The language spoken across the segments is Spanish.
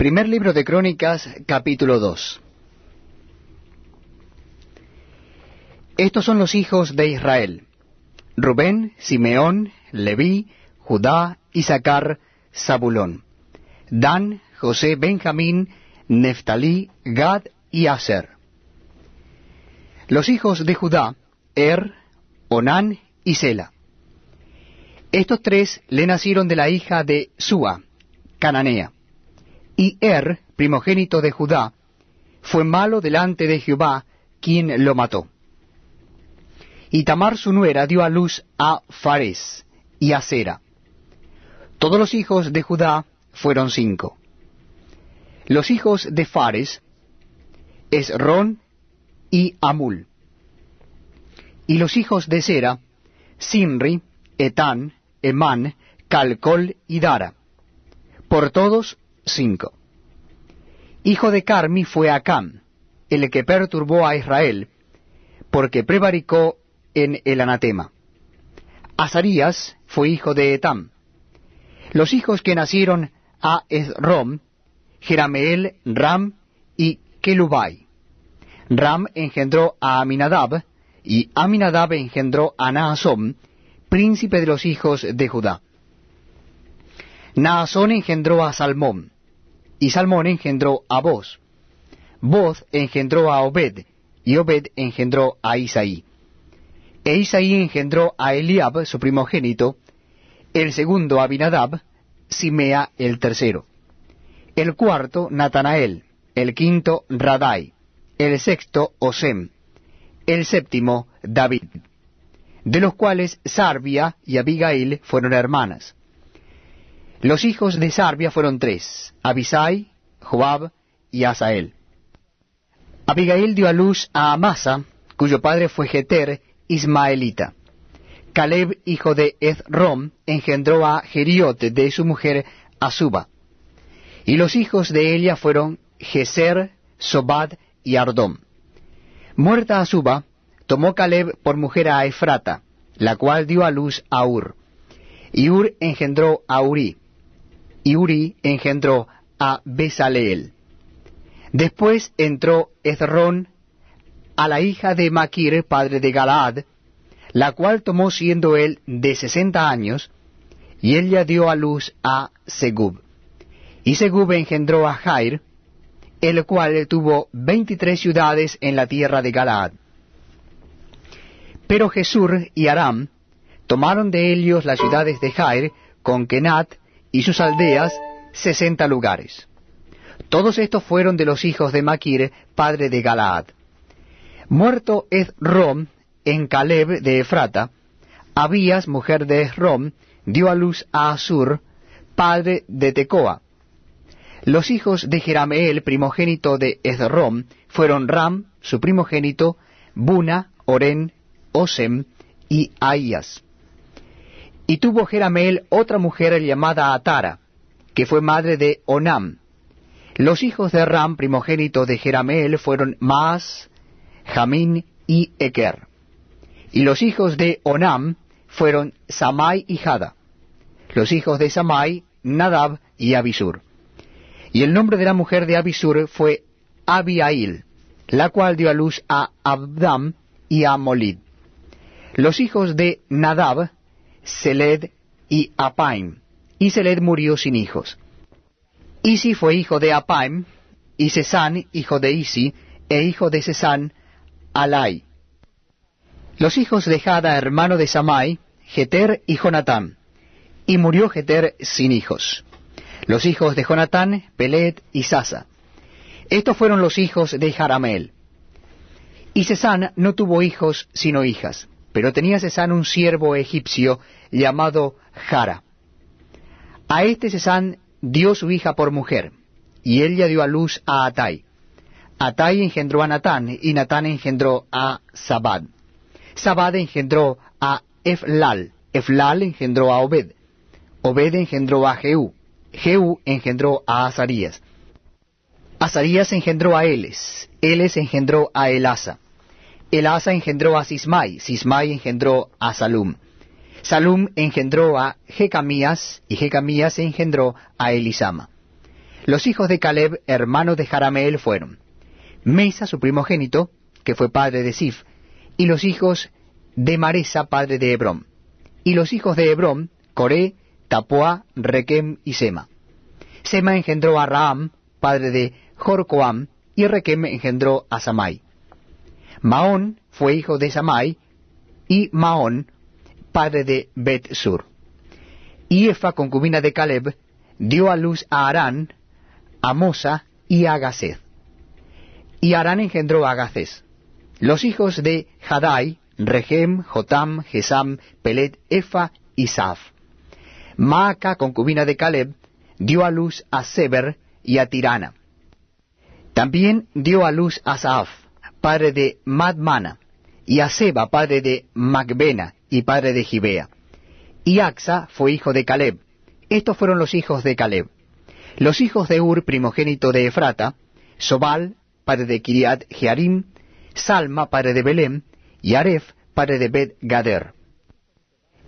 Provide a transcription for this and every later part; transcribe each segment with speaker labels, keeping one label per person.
Speaker 1: Primer libro de Crónicas, capítulo 2. Estos son los hijos de Israel. Rubén, Simeón, Leví, Judá, Isaacar, Zabulón. Dan, José, Benjamín, Neftalí, Gad y Aser. Los hijos de Judá, Er, Onán y Sela. Estos tres le nacieron de la hija de Sua, Cananea. Y Er, primogénito de Judá, fue malo delante de Jehová, quien lo mató. Y Tamar su nuera dio a luz a Fares y a Sera. Todos los hijos de Judá fueron cinco. Los hijos de Fares, Esrón y Amul. Y los hijos de Sera, Sinri, Etán, Emán, Calcol y Dara. Por todos cinco. Hijo de Carmi fue Acam, el que perturbó a Israel, porque prevaricó en el anatema. Azarías fue hijo de Etam. Los hijos que nacieron a Esrom, Jerameel, Ram y Kelubai. Ram engendró a Aminadab, y Aminadab engendró a Naasom, príncipe de los hijos de Judá. Naasón engendró a Salmón, y Salmón engendró a Boz. Boz engendró a Obed, y Obed engendró a Isaí. E Isaí engendró a Eliab, su primogénito, el segundo Abinadab, Simea el tercero, el cuarto Natanael, el quinto Radai, el sexto Osem, el séptimo David, de los cuales Sarbia y Abigail fueron hermanas. Los hijos de Sarbia fueron tres, Abisai, Joab y Asael. Abigail dio a luz a Amasa, cuyo padre fue Jeter, ismaelita. Caleb, hijo de Ezrom, engendró a Geriot de su mujer Azuba. Y los hijos de ella fueron Geser, Sobad y Ardom. Muerta Azuba, tomó Caleb por mujer a Efrata, la cual dio a luz a Ur. Y Ur engendró a Uri y Uri engendró a Besaleel. Después entró Ezrón a la hija de Maquir, padre de Galaad, la cual tomó siendo él de sesenta años, y ella dio a luz a Segub. Y Segub engendró a Jair, el cual tuvo veintitrés ciudades en la tierra de Galaad. Pero Jesur y Aram tomaron de ellos las ciudades de Jair, con Kenat, y sus aldeas sesenta lugares. Todos estos fueron de los hijos de Maquir, padre de Galaad. Muerto Rom en Caleb de Efrata, Abías, mujer de Esrom, dio a luz a Asur, padre de Tecoa. Los hijos de Jerameel, primogénito de Esrom, fueron Ram, su primogénito, Buna, Oren, Osem y Ahías. Y tuvo Jerameel otra mujer llamada Atara, que fue madre de Onam. Los hijos de Ram, primogénito de Jerameel, fueron Maas, Jamín y Eker. Y los hijos de Onam fueron Samai y Jada. Los hijos de Samai, Nadab y Abisur. Y el nombre de la mujer de Abisur fue Abiail, la cual dio a luz a Abdam y a Molid. Los hijos de Nadab Seled y Apaim. Y Seled murió sin hijos. Isi fue hijo de Apaim, y Sesán hijo de Isi, e hijo de Sesán, Alai. Los hijos de Jada, hermano de Samai, Jeter y Jonatán. Y murió Jeter sin hijos. Los hijos de Jonatán, Pelet y Sasa. Estos fueron los hijos de Jaramel. Y Sesán no tuvo hijos sino hijas. Pero tenía Sesán un siervo egipcio llamado Jara. A este Sesán dio su hija por mujer, y ella dio a luz a Atai. Atai engendró a Natán, y Natán engendró a Sabad. Sabad engendró a Eflal, Eflal engendró a Obed. Obed engendró a Jehú, Jehú engendró a Azarías. Azarías engendró a Eles, Eles engendró a Elasa. Elasa engendró a Sismai, Sismai engendró a Salum. Salum engendró a Jecamías, y Jecamías engendró a Elisama. Los hijos de Caleb, hermanos de Jarameel, fueron Mesa, su primogénito, que fue padre de Sif, y los hijos de Maresa, padre de Hebrón. Y los hijos de Hebrón, Coré, Tapuá, Requem y Sema. Sema engendró a Raam, padre de Jorcoam, y Requem engendró a Samai. Maón fue hijo de Samai, y Maón, padre de Bet-Sur. Y Efa, concubina de Caleb, dio a luz a Arán, a Mosa y a Gaced. Y Arán engendró a Gacés. Los hijos de Hadai, Regem, Jotam, Gesam, Pelet, Efa y Saf. Maaca, concubina de Caleb, dio a luz a Seber y a Tirana. También dio a luz a Saaf, padre de Madmana, y a Seba, padre de Macbena y padre de Gibea. Y Axa fue hijo de Caleb. Estos fueron los hijos de Caleb. Los hijos de Ur, primogénito de Efrata, Sobal, padre de Kiriat Jearim, Salma, padre de Belém, y Aref, padre de Bet Gader.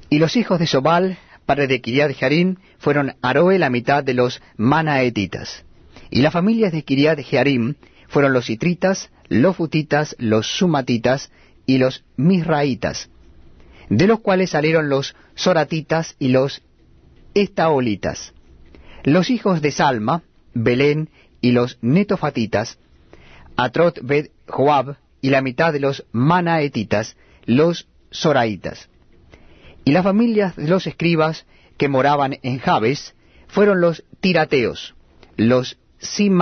Speaker 1: Y los hijos de Sobal, padre de Kiriat Jearim, fueron Aroe, la mitad de los Manaetitas. Y las familias de Kiriat Jearim fueron los Citritas, los Futitas, los Sumatitas y los Misraitas, de los cuales salieron los Soratitas y los Estaolitas. Los hijos de Salma, Belén y los Netofatitas, Atrot Bet Joab y la mitad de los Manaetitas, los Soraitas. Y las familias de los escribas que moraban en Jabes fueron los Tirateos, los